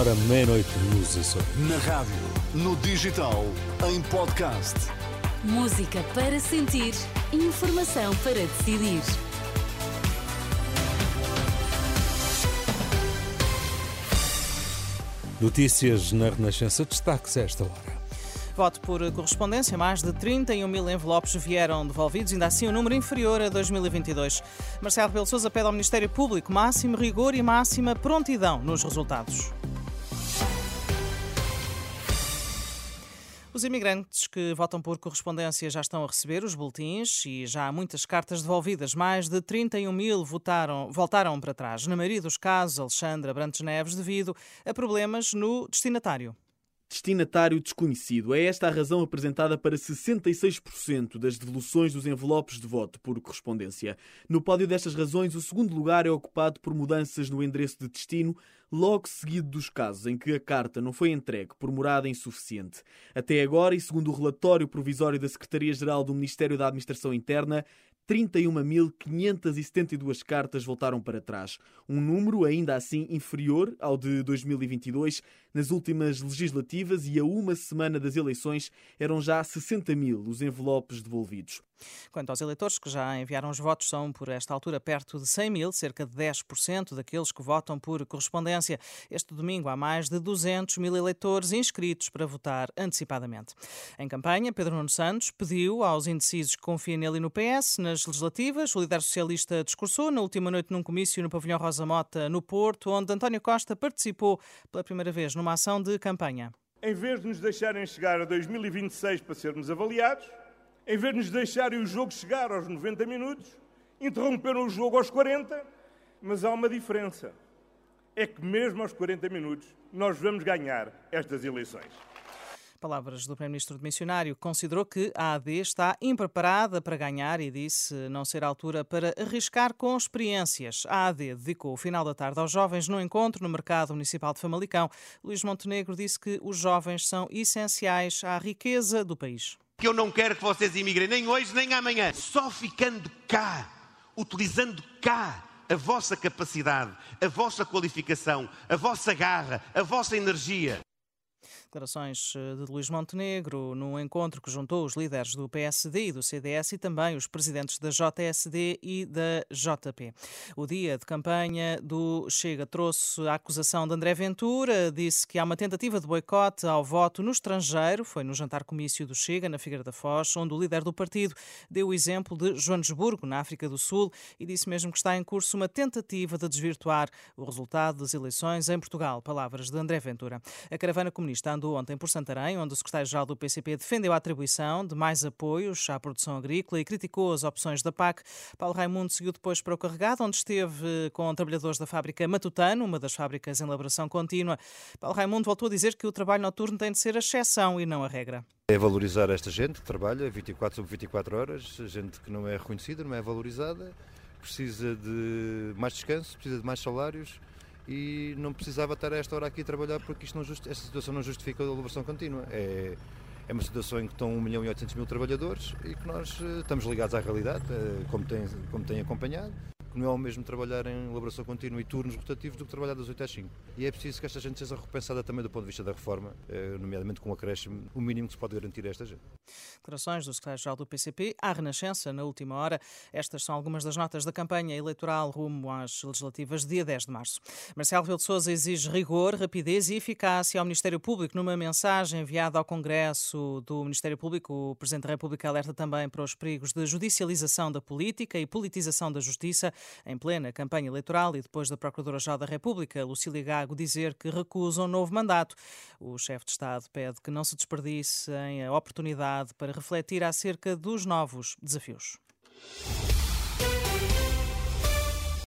hora, meia-noite nos Açores. Na rádio, no digital, em podcast. Música para sentir, informação para decidir. Notícias na Renascença, destaques a esta hora. Voto por correspondência, mais de 31 mil envelopes vieram devolvidos, ainda assim um número inferior a 2022. Marcelo Rebelo Sousa pede ao Ministério Público máximo rigor e máxima prontidão nos resultados. Os imigrantes que votam por correspondência já estão a receber os boletins e já há muitas cartas devolvidas. Mais de 31 mil votaram, voltaram para trás. Na maioria dos casos, Alexandra Brantes Neves, devido a problemas no destinatário destinatário desconhecido. É esta a razão apresentada para 66% das devoluções dos envelopes de voto por correspondência. No pódio destas razões, o segundo lugar é ocupado por mudanças no endereço de destino, logo seguido dos casos em que a carta não foi entregue por morada insuficiente. Até agora, e segundo o relatório provisório da Secretaria-Geral do Ministério da Administração Interna, 31.572 cartas voltaram para trás, um número ainda assim inferior ao de 2022. Nas últimas legislativas e a uma semana das eleições eram já 60 mil os envelopes devolvidos. Quanto aos eleitores que já enviaram os votos, são por esta altura perto de 100 mil, cerca de 10% daqueles que votam por correspondência. Este domingo há mais de 200 mil eleitores inscritos para votar antecipadamente. Em campanha, Pedro Nuno Santos pediu aos indecisos que confiem nele e no PS nas legislativas. O líder socialista discursou na última noite num comício no pavilhão Rosa Mota, no Porto, onde António Costa participou pela primeira vez numa ação de campanha. Em vez de nos deixarem chegar a 2026 para sermos avaliados, em vez de nos deixarem o jogo chegar aos 90 minutos, interromperam o jogo aos 40, mas há uma diferença. É que mesmo aos 40 minutos nós vamos ganhar estas eleições. Palavras do Primeiro-Ministro de Missionário, considerou que a AD está impreparada para ganhar e disse não ser a altura para arriscar com experiências. A AD dedicou o final da tarde aos jovens no encontro no Mercado Municipal de Famalicão. Luís Montenegro disse que os jovens são essenciais à riqueza do país. Que eu não quero que vocês imigrem nem hoje nem amanhã. Só ficando cá, utilizando cá a vossa capacidade, a vossa qualificação, a vossa garra, a vossa energia. Declarações eh, de Luís Montenegro no encontro que juntou os líderes do PSD e do CDS e também os presidentes da JSD e da JP. O dia de campanha do Chega trouxe a acusação de André Ventura, disse que há uma tentativa de boicote ao voto no estrangeiro. Foi no jantar comício do Chega, na Figueira da Foz, onde o líder do partido deu o exemplo de Joanesburgo, na África do Sul, e disse mesmo que está em curso uma tentativa de desvirtuar o resultado das eleições em Portugal. Palavras de André Ventura. A caravana comunista andou ontem por Santarém, onde o secretário-geral do PCP defendeu a atribuição de mais apoios à produção agrícola e criticou as opções da PAC. Paulo Raimundo seguiu depois para o Carregado, onde esteve com trabalhadores da fábrica Matutano, uma das fábricas em elaboração contínua. Paulo Raimundo voltou a dizer que o trabalho noturno tem de ser a exceção e não a regra. É valorizar esta gente que trabalha 24 sobre 24 horas, gente que não é reconhecida, não é valorizada, precisa de mais descanso, precisa de mais salários e não precisava estar a esta hora aqui a trabalhar porque isto não esta situação não justifica a elaboração contínua. É, é uma situação em que estão 1 milhão e 800 mil trabalhadores e que nós eh, estamos ligados à realidade, eh, como tem, como tem acompanhado que não é o mesmo trabalhar em elaboração contínua e turnos rotativos do que trabalhar das 8 às 5. E é preciso que esta gente seja repensada também do ponto de vista da reforma, eh, nomeadamente com o acréscimo, o mínimo que se pode garantir a esta gente. Declarações do secretário-geral do PCP à Renascença na última hora. Estas são algumas das notas da campanha eleitoral rumo às legislativas dia 10 de março. Marcelo Rebelo de Sousa exige rigor, rapidez e eficácia ao Ministério Público. Numa mensagem enviada ao Congresso do Ministério Público, o Presidente da República alerta também para os perigos de judicialização da política e politização da justiça em plena campanha eleitoral e depois da Procuradora-Geral da República, Lucília Gago, dizer que recusa um novo mandato. O chefe de Estado pede que não se desperdicem a oportunidade para refletir acerca dos novos desafios.